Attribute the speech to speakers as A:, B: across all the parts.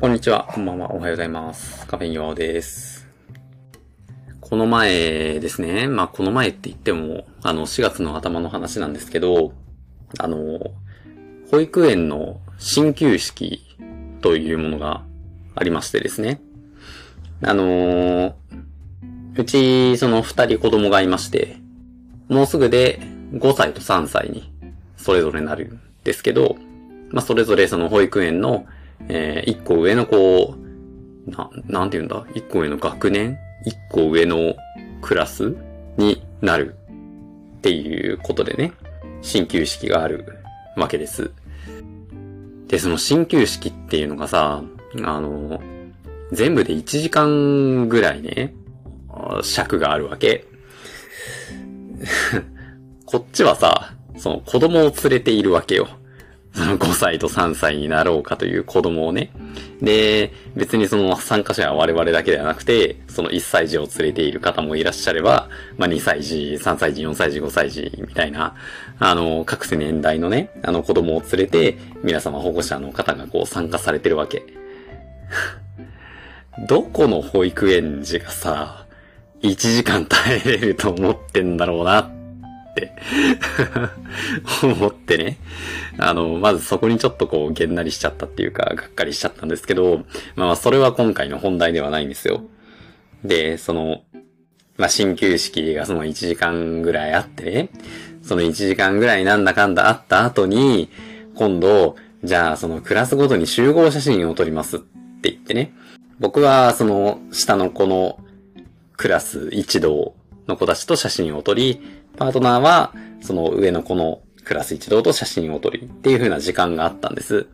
A: こんにちは、こんばんは、おはようございます。カフェインヨアです。この前ですね、まあこの前って言っても、あの4月の頭の話なんですけど、あの、保育園の新旧式というものがありましてですね。あのうちその二人子供がいまして、もうすぐで5歳と3歳にそれぞれなるんですけど、まあそれぞれその保育園のえー、一個上のこう、な、なんて言うんだ？一個上の学年？一個上のクラスになるっていうことでね、新旧式があるわけです。で、その新旧式っていうのがさ、あの、全部で1時間ぐらいね、尺があるわけ。こっちはさ、その子供を連れているわけよ。その5歳と3歳になろうかという子供をね。で、別にその参加者は我々だけではなくて、その1歳児を連れている方もいらっしゃれば、まあ2歳児、3歳児、4歳児、5歳児みたいな、あの、各世年代のね、あの子供を連れて、皆様保護者の方がこう参加されてるわけ。どこの保育園児がさ、1時間耐えれると思ってんだろうなっ 思ってね。あの、まずそこにちょっとこう、げんなりしちゃったっていうか、がっかりしちゃったんですけど、まあそれは今回の本題ではないんですよ。で、その、まあ新旧式がその1時間ぐらいあってね、その1時間ぐらいなんだかんだあった後に、今度、じゃあそのクラスごとに集合写真を撮りますって言ってね、僕はその下の子のクラス一同の子たちと写真を撮り、パートナーは、その上の子のクラス一同と写真を撮りっていう風な時間があったんです。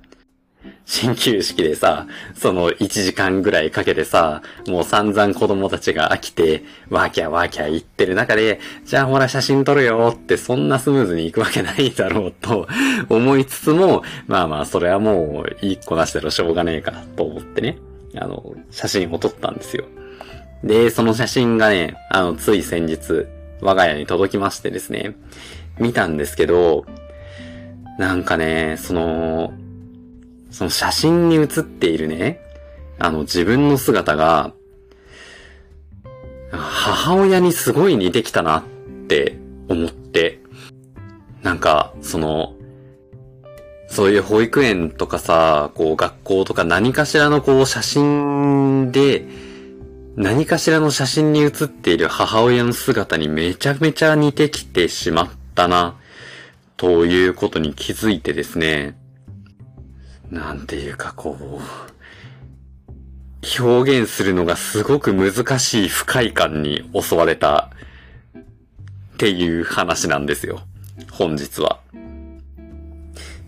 A: 新旧式でさ、その1時間ぐらいかけてさ、もう散々子供たちが飽きて、ワーキャーワーキャー言ってる中で、じゃあほら写真撮るよってそんなスムーズに行くわけないだろうと思いつつも、まあまあそれはもういい子なしだろしょうがねえかと思ってね、あの、写真を撮ったんですよ。で、その写真がね、あの、つい先日、我が家に届きましてですね、見たんですけど、なんかね、その、その写真に写っているね、あの自分の姿が、母親にすごい似てきたなって思って、なんか、その、そういう保育園とかさ、こう学校とか何かしらのこう写真で、何かしらの写真に写っている母親の姿にめちゃめちゃ似てきてしまったな、ということに気づいてですね、なんていうかこう、表現するのがすごく難しい不快感に襲われたっていう話なんですよ。本日は。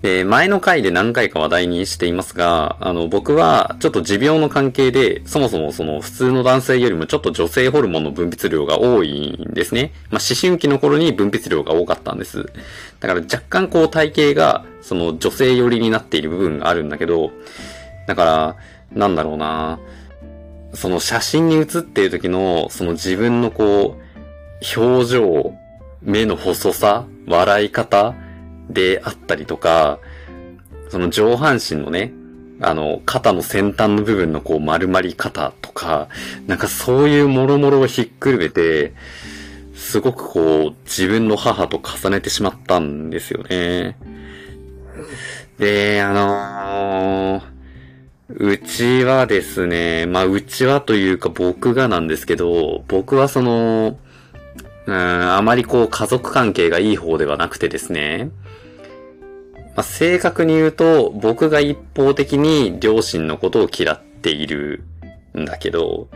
A: えー、前の回で何回か話題にしていますが、あの、僕はちょっと持病の関係で、そもそもその普通の男性よりもちょっと女性ホルモンの分泌量が多いんですね。まあ、思春期の頃に分泌量が多かったんです。だから若干こう体型が、その女性寄りになっている部分があるんだけど、だから、なんだろうなその写真に写っている時の、その自分のこう、表情、目の細さ、笑い方、であったりとか、その上半身のね、あの、肩の先端の部分のこう丸まり方とか、なんかそういうもろもろをひっくるめて、すごくこう自分の母と重ねてしまったんですよね。で、あのー、うちはですね、まあうちはというか僕がなんですけど、僕はその、うん、あまりこう家族関係がいい方ではなくてですね、まあ、正確に言うと、僕が一方的に両親のことを嫌っているんだけど、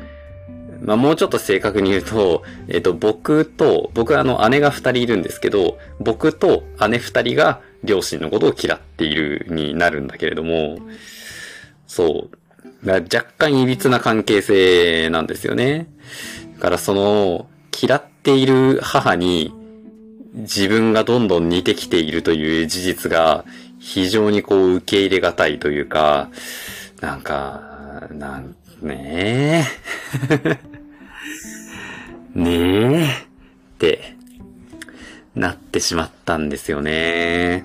A: まあ、もうちょっと正確に言うと、えっ、と、僕と、僕はあの姉が二人いるんですけど、僕と姉二人が両親のことを嫌っているになるんだけれども、そう。若干歪な関係性なんですよね。だからその、嫌っている母に自分がどんどん似てきているという事実が非常にこう受け入れがたいというか、なんか、なんねえ。ねえ。ってなってしまったんですよね。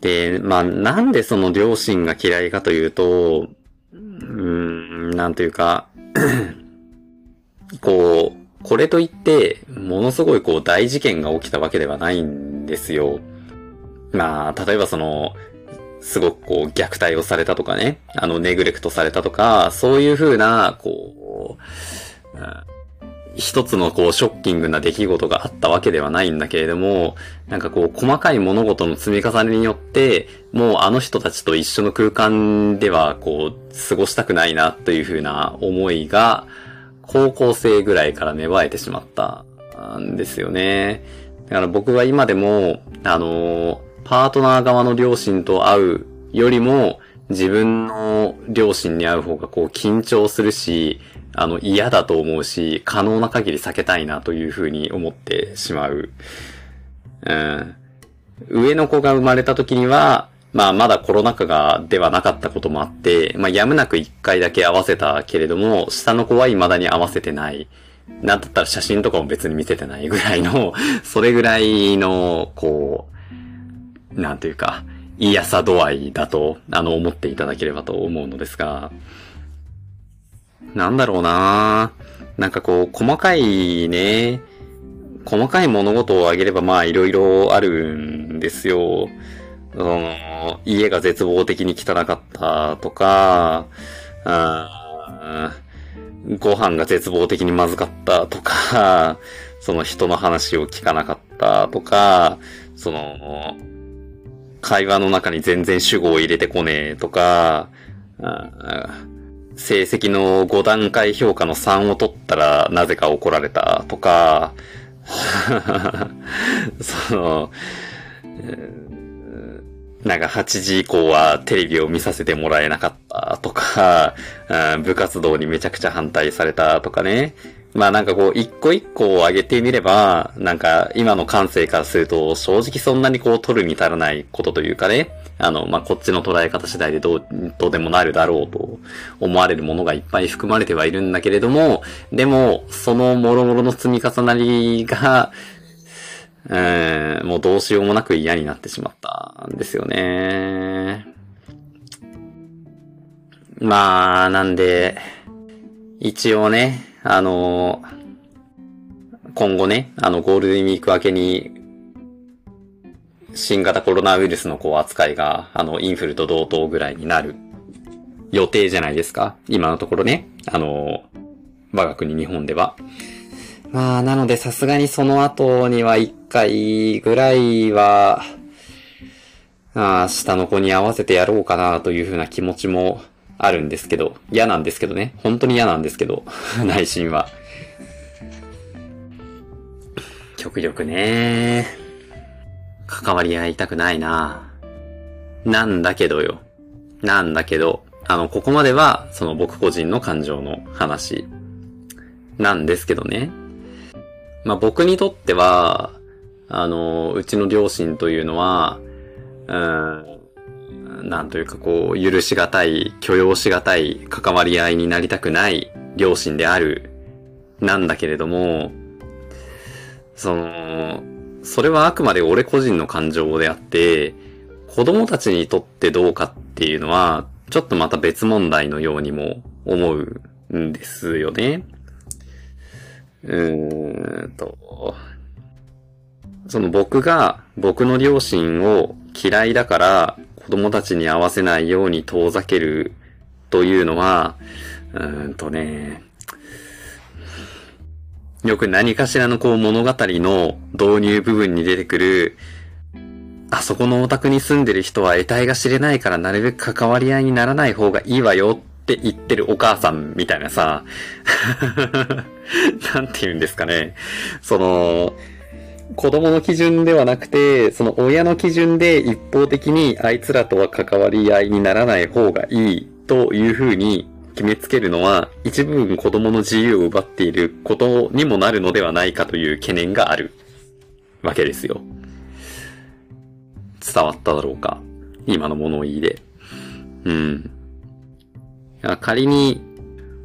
A: で、まあ、なんでその両親が嫌いかというと、うーん、なんというか、こう、これといって、ものすごいこう大事件が起きたわけではないんですよ。まあ、例えばその、すごくこう虐待をされたとかね、あのネグレクトされたとか、そういう風な、こう、一つのこうショッキングな出来事があったわけではないんだけれども、なんかこう細かい物事の積み重ねによって、もうあの人たちと一緒の空間ではこう過ごしたくないなという風な思いが、高校生ぐらいから芽生えてしまったんですよね。だから僕は今でも、あの、パートナー側の両親と会うよりも、自分の両親に会う方がこう緊張するし、あの嫌だと思うし、可能な限り避けたいなというふうに思ってしまう。うん。上の子が生まれた時には、まあまだコロナ禍がではなかったこともあって、まあやむなく一回だけ合わせたけれども、下の子は未だに合わせてない。なんだったら写真とかも別に見せてないぐらいの、それぐらいの、こう、なんというか、嫌さ度合いだと、あの、思っていただければと思うのですが、なんだろうななんかこう、細かいね、細かい物事を挙げればまあいろいろあるんですよ。その、家が絶望的に汚かったとか、ご飯が絶望的にまずかったとか、その人の話を聞かなかったとか、その、会話の中に全然主語を入れてこねえとか、成績の5段階評価の3を取ったらなぜか怒られたとか、その、なんか8時以降はテレビを見させてもらえなかったとか、部活動にめちゃくちゃ反対されたとかね。まあなんかこう、一個一個を上げてみれば、なんか今の感性からすると正直そんなにこう取るに足らないことというかね。あの、まあ、こっちの捉え方次第でどう、どうでもなるだろうと思われるものがいっぱい含まれてはいるんだけれども、でも、その諸々の積み重なりが、えー、もうどうしようもなく嫌になってしまったんですよね。まあ、なんで、一応ね、あの、今後ね、あの、ゴールデンウィーク明けに、新型コロナウイルスのこう扱いが、あの、インフルと同等ぐらいになる予定じゃないですか。今のところね。あの、我が国日本では。まあ、なのでさすがにその後には一回ぐらいは、あ下の子に合わせてやろうかなというふうな気持ちもあるんですけど、嫌なんですけどね。本当に嫌なんですけど、内心は。極力ね、関わり合いたくないななんだけどよ。なんだけど、あの、ここまでは、その僕個人の感情の話、なんですけどね。まあ、僕にとっては、あの、うちの両親というのは、うん、なんというかこう、許しがたい、許容しがたい関わり合いになりたくない両親である、なんだけれども、その、それはあくまで俺個人の感情であって、子供たちにとってどうかっていうのは、ちょっとまた別問題のようにも思うんですよね。うーんと、その僕が僕の両親を嫌いだから子供たちに合わせないように遠ざけるというのは、うーんとね、よく何かしらのこう物語の導入部分に出てくる、あそこのお宅に住んでる人は得体が知れないからなるべく関わり合いにならない方がいいわよって言ってるお母さんみたいなさ、なんて言うんですかね。その、子供の基準ではなくて、その親の基準で一方的にあいつらとは関わり合いにならない方がいいというふうに決めつけるのは、一部分子供の自由を奪っていることにもなるのではないかという懸念があるわけですよ。伝わっただろうか？今の物言いで。うん。仮に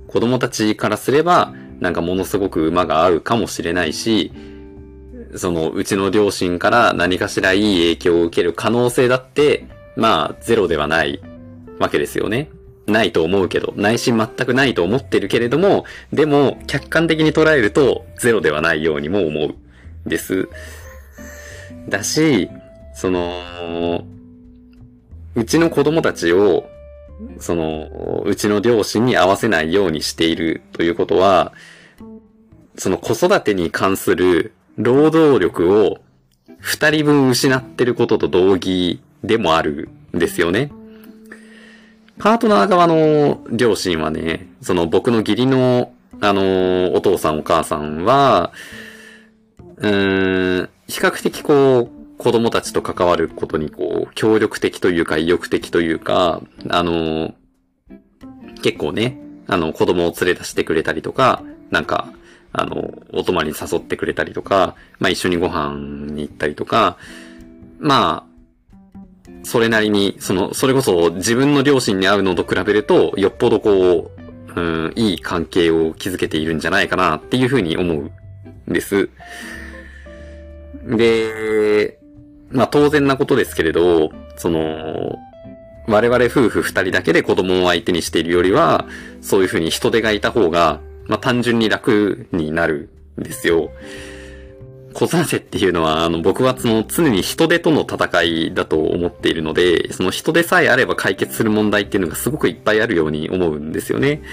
A: 子供たちからすれば、なんかものすごく馬が合うかもしれないし、その、うちの両親から何かしらいい影響を受ける可能性だって、まあ、ゼロではないわけですよね。ないと思うけど、内心全くないと思ってるけれども、でも、客観的に捉えると、ゼロではないようにも思う。です。だし、その、うちの子供たちを、その、うちの両親に合わせないようにしているということは、その子育てに関する労働力を二人分失ってることと同義でもあるんですよね。パートナー側の両親はね、その僕の義理の、あの、お父さんお母さんは、うーん、比較的こう、子供たちと関わることにこう、協力的というか意欲的というか、あの、結構ね、あの、子供を連れ出してくれたりとか、なんか、あの、お泊まりに誘ってくれたりとか、まあ一緒にご飯に行ったりとか、まあ、それなりに、その、それこそ自分の両親に会うのと比べると、よっぽどこう、うん、いい関係を築けているんじゃないかなっていうふうに思うんです。で、まあ当然なことですけれど、その、我々夫婦二人だけで子供を相手にしているよりは、そういうふうに人手がいた方が、まあ単純に楽になるんですよ。子育てっていうのは、あの、僕はその常に人手との戦いだと思っているので、その人手さえあれば解決する問題っていうのがすごくいっぱいあるように思うんですよね。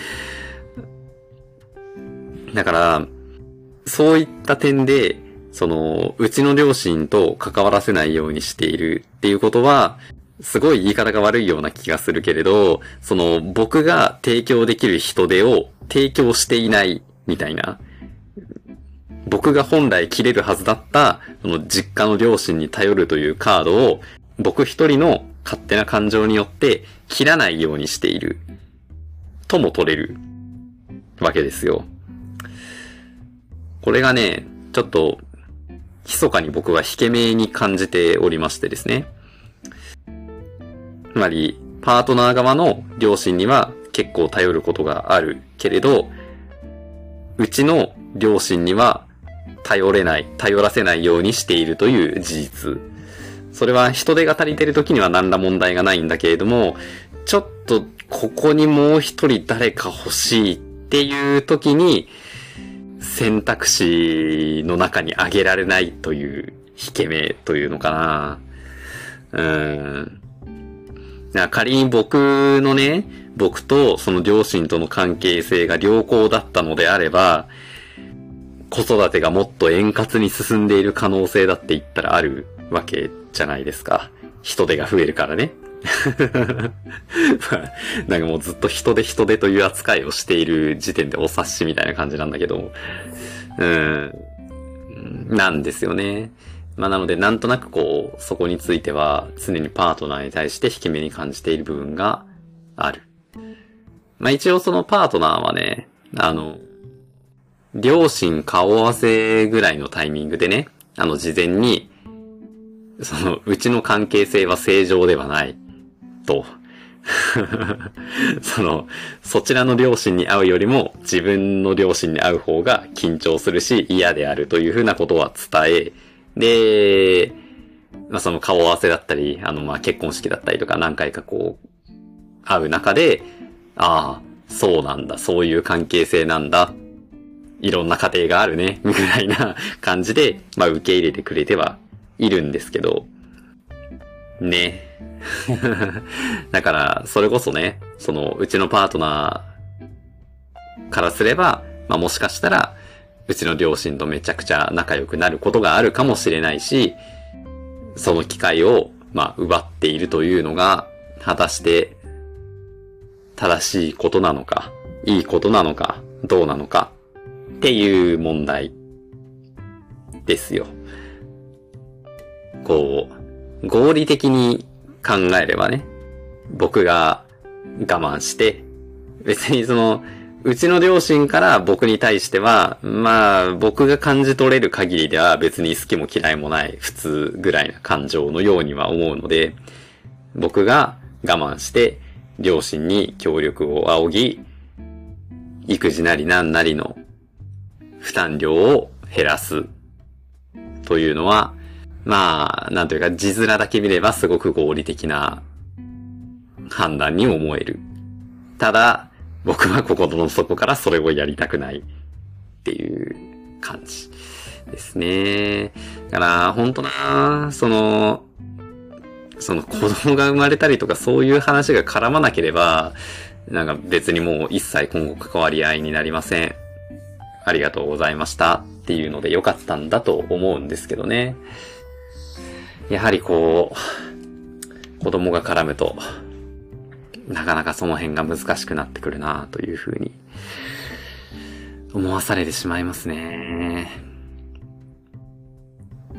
A: だから、そういった点で、その、うちの両親と関わらせないようにしているっていうことは、すごい言い方が悪いような気がするけれど、その、僕が提供できる人手を提供していないみたいな。僕が本来切れるはずだった、その実家の両親に頼るというカードを、僕一人の勝手な感情によって切らないようにしている。とも取れるわけですよ。これがね、ちょっと密かに僕は引け目に感じておりましてですね。つまり、パートナー側の両親には結構頼ることがあるけれど、うちの両親には頼れない、頼らせないようにしているという事実。それは人手が足りてる時には何ら問題がないんだけれども、ちょっとここにもう一人誰か欲しいっていう時に、選択肢の中に挙げられないという引け目というのかな。うん。仮に僕のね、僕とその両親との関係性が良好だったのであれば、子育てがもっと円滑に進んでいる可能性だって言ったらあるわけじゃないですか。人手が増えるからね。なんかもうずっと人で人でという扱いをしている時点でお察しみたいな感じなんだけど、うん、なんですよね。まあなのでなんとなくこう、そこについては常にパートナーに対して引き目に感じている部分がある。まあ一応そのパートナーはね、あの、両親顔合わせぐらいのタイミングでね、あの事前に、その、うちの関係性は正常ではない。と、その、そちらの両親に会うよりも自分の両親に会う方が緊張するし嫌であるというふうなことは伝え、で、まあその顔合わせだったり、あのまあ結婚式だったりとか何回かこう、会う中で、ああ、そうなんだ、そういう関係性なんだ、いろんな家庭があるね、ぐらいな感じで、まあ受け入れてくれてはいるんですけど、ね。だから、それこそね、その、うちのパートナーからすれば、まあもしかしたら、うちの両親とめちゃくちゃ仲良くなることがあるかもしれないし、その機会を、まあ、奪っているというのが、果たして、正しいことなのか、いいことなのか、どうなのか、っていう問題、ですよ。こう、合理的に考えればね、僕が我慢して、別にその、うちの両親から僕に対しては、まあ、僕が感じ取れる限りでは別に好きも嫌いもない普通ぐらいな感情のようには思うので、僕が我慢して両親に協力を仰ぎ、育児なり何なりの負担量を減らすというのは、まあ、なんというか、字面だけ見ればすごく合理的な判断に思える。ただ、僕は心の底からそれをやりたくないっていう感じですね。だから、本当な、その、その子供が生まれたりとかそういう話が絡まなければ、なんか別にもう一切今後関わり合いになりません。ありがとうございましたっていうので良かったんだと思うんですけどね。やはりこう、子供が絡むと、なかなかその辺が難しくなってくるなというふうに思わされてしまいますね。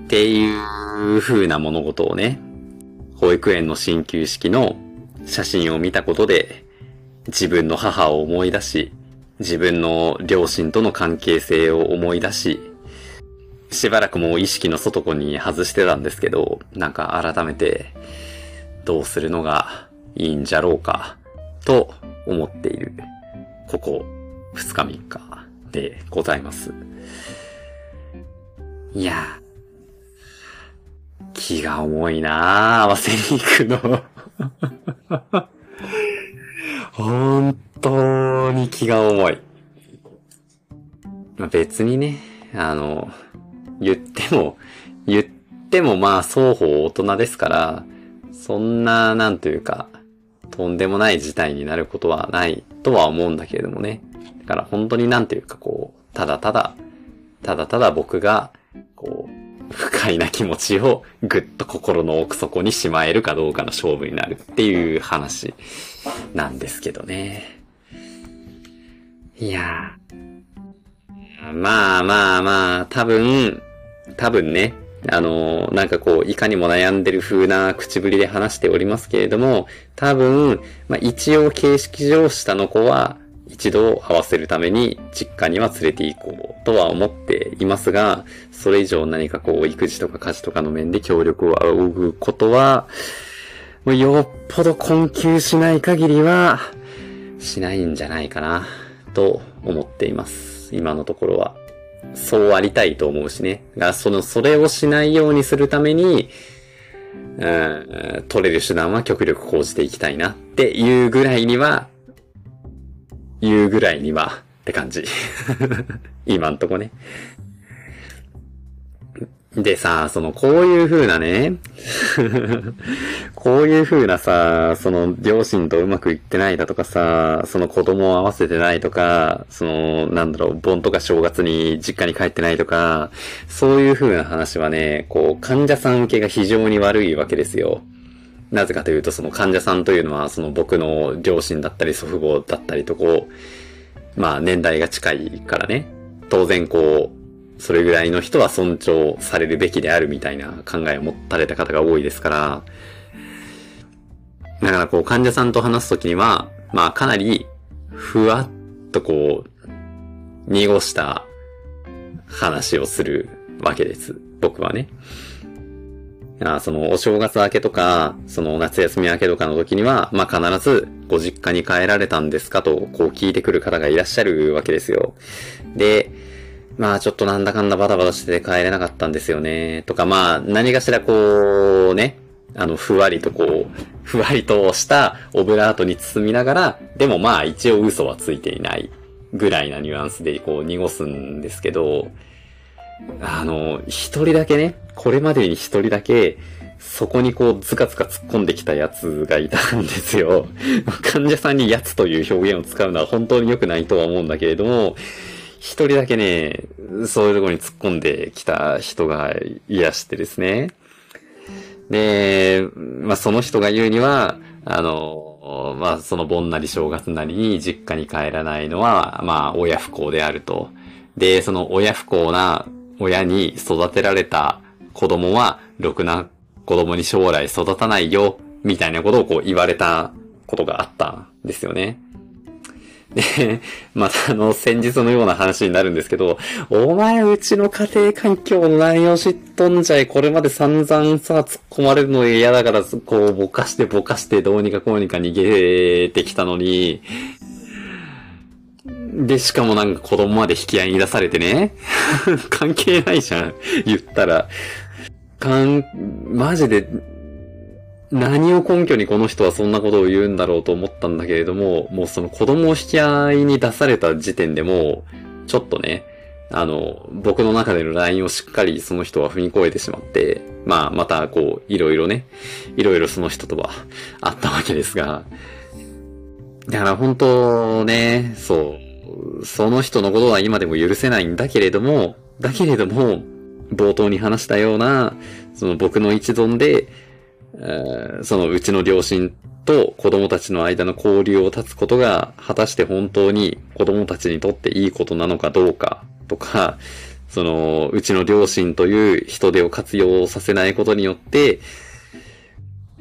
A: っていう風な物事をね、保育園の進級式の写真を見たことで、自分の母を思い出し、自分の両親との関係性を思い出し、しばらくもう意識の外に外してたんですけど、なんか改めて、どうするのがいいんじゃろうか、と思っている、ここ、二日三日でございます。いや、気が重いなぁ合わせに行くの。本当に気が重い。別にね、あの、言っても、言ってもまあ双方大人ですから、そんな、なんというか、とんでもない事態になることはないとは思うんだけれどもね。だから本当になんていうかこう、ただただ、ただただ僕が、こう、不快な気持ちをぐっと心の奥底にしまえるかどうかの勝負になるっていう話なんですけどね。いやまあまあまあ、多分、多分ね、あの、なんかこう、いかにも悩んでる風な口ぶりで話しておりますけれども、多分、まあ一応形式上下の子は、一度会わせるために実家には連れて行こうとは思っていますが、それ以上何かこう育児とか家事とかの面で協力を仰ぐことは、もうよっぽど困窮しない限りは、しないんじゃないかな、と思っています。今のところは。そうありたいと思うしね。が、その、それをしないようにするために、うん、取れる手段は極力講じていきたいなっていうぐらいには言うぐらいには、って感じ。今んとこね。でさ、その、こういう風なね、こういう風なさ、その、両親とうまくいってないだとかさ、その子供を合わせてないとか、その、なんだろう、盆とか正月に実家に帰ってないとか、そういう風な話はね、こう、患者さん受けが非常に悪いわけですよ。なぜかというと、その患者さんというのは、その僕の両親だったり祖父母だったりとこう、まあ年代が近いからね、当然こう、それぐらいの人は尊重されるべきであるみたいな考えを持たれた方が多いですから、だからこう患者さんと話すときには、まあかなり、ふわっとこう、濁した話をするわけです。僕はね。あその、お正月明けとか、その、夏休み明けとかの時には、まあ、必ず、ご実家に帰られたんですかと、こう聞いてくる方がいらっしゃるわけですよ。で、まあ、ちょっとなんだかんだバタバタして帰れなかったんですよね。とか、まあ、何かしらこう、ね、あの、ふわりとこう、ふわりとしたオブラートに包みながら、でもまあ、一応嘘はついていないぐらいなニュアンスでこう、濁すんですけど、あの、一人だけね、これまでに一人だけ、そこにこう、ズカズカ突っ込んできたやつがいたんですよ。患者さんにやつという表現を使うのは本当に良くないとは思うんだけれども、一人だけね、そういうところに突っ込んできた人がいらしてですね。で、まあ、その人が言うには、あの、まあ、その盆なり正月なりに実家に帰らないのは、まあ、親不幸であると。で、その親不幸な親に育てられた子供は、ろくな子供に将来育たないよ、みたいなことをこう言われたことがあったんですよね。で、またあの、先日のような話になるんですけど、お前うちの家庭環境の内容知っとんじゃい、これまで散々さ、突っ込まれるの嫌だから、こう、ぼかしてぼかしてどうにかこうにか逃げてきたのに、で、しかもなんか子供まで引き合いに出されてね。関係ないじゃん。言ったら。かん、マジで、何を根拠にこの人はそんなことを言うんだろうと思ったんだけれども、もうその子供を引き合いに出された時点でもう、ちょっとね、あの、僕の中での LINE をしっかりその人は踏み越えてしまって、まあ、またこう、いろいろね、いろいろその人とはあったわけですが、だから本当ね、そう、その人のことは今でも許せないんだけれども、だけれども、冒頭に話したような、その僕の一存で、えそのうちの両親と子供たちの間の交流を断つことが果たして本当に子供たちにとっていいことなのかどうかとか、そのうちの両親という人手を活用させないことによって、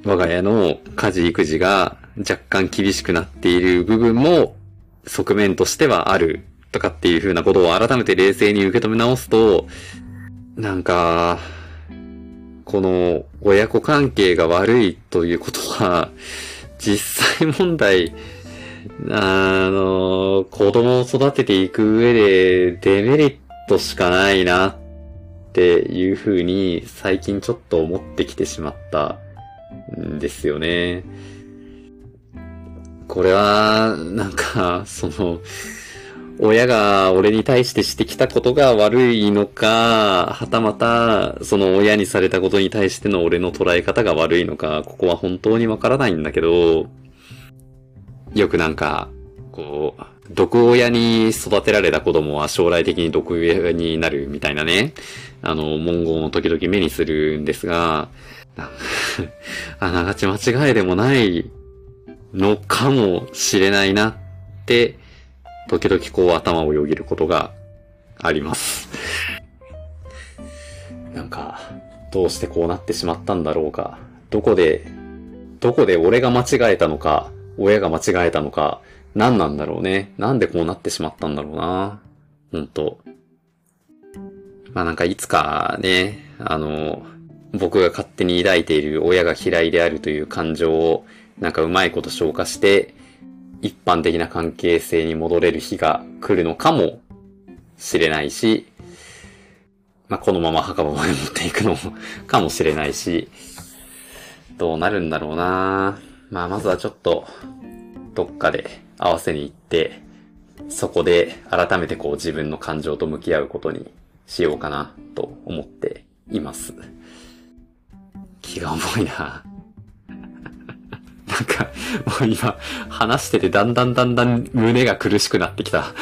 A: 我が家の家事育児が若干厳しくなっている部分も側面としてはあるとかっていう風なことを改めて冷静に受け止め直すと、なんか、この親子関係が悪いということは、実際問題、あの、子供を育てていく上でデメリットしかないなっていう風に最近ちょっと思ってきてしまったんですよね。これは、なんか、その、親が俺に対してしてきたことが悪いのか、はたまた、その親にされたことに対しての俺の捉え方が悪いのか、ここは本当にわからないんだけど、よくなんか、こう、毒親に育てられた子供は将来的に毒親になるみたいなね、あの、文言を時々目にするんですが、あながち間違いでもないのかもしれないなって、時々こう頭をよぎることがあります。なんか、どうしてこうなってしまったんだろうか。どこで、どこで俺が間違えたのか、親が間違えたのか、何なんだろうね。なんでこうなってしまったんだろうな。ほんと。まあなんかいつかね、あの、僕が勝手に抱いている親が嫌いであるという感情をなんかうまいこと消化して、一般的な関係性に戻れる日が来るのかもしれないし、まあ、このまま墓場まで持っていくのかもしれないし、どうなるんだろうなまあ、まずはちょっと、どっかで合わせに行って、そこで改めてこう自分の感情と向き合うことにしようかなと思っています。気が重いななんか、もう今、話しててだんだんだんだん胸が苦しくなってきた。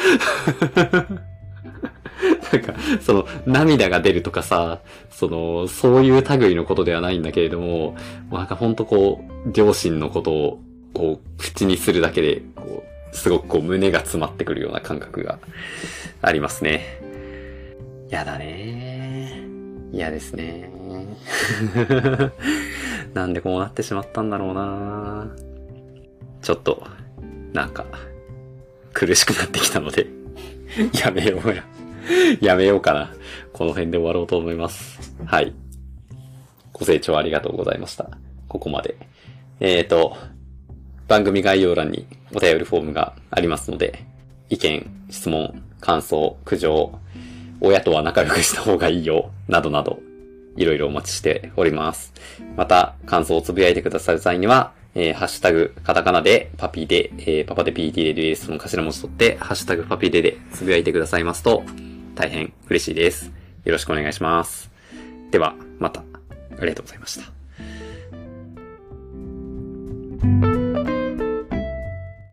A: なんか、その、涙が出るとかさ、その、そういう類のことではないんだけれども、もなんかほんとこう、両親のことを、こう、口にするだけで、こう、すごくこう、胸が詰まってくるような感覚がありますね。やだね嫌ですね なんでこうなってしまったんだろうなちょっと、なんか、苦しくなってきたので やめようや。やめようかな。この辺で終わろうと思います。はい。ご清聴ありがとうございました。ここまで。えーと、番組概要欄にお便りフォームがありますので、意見、質問、感想、苦情、親とは仲良くした方がいいよ、などなど、いろいろお待ちしております。また、感想をつぶやいてくださる際には、えー、ハッシュタグ、カタカナで、パピーで、えー、パパで PD で DS の頭文字取って、ハッシュタグパピーででつぶやいてくださいますと、大変嬉しいです。よろしくお願いします。では、また、ありがとうございました。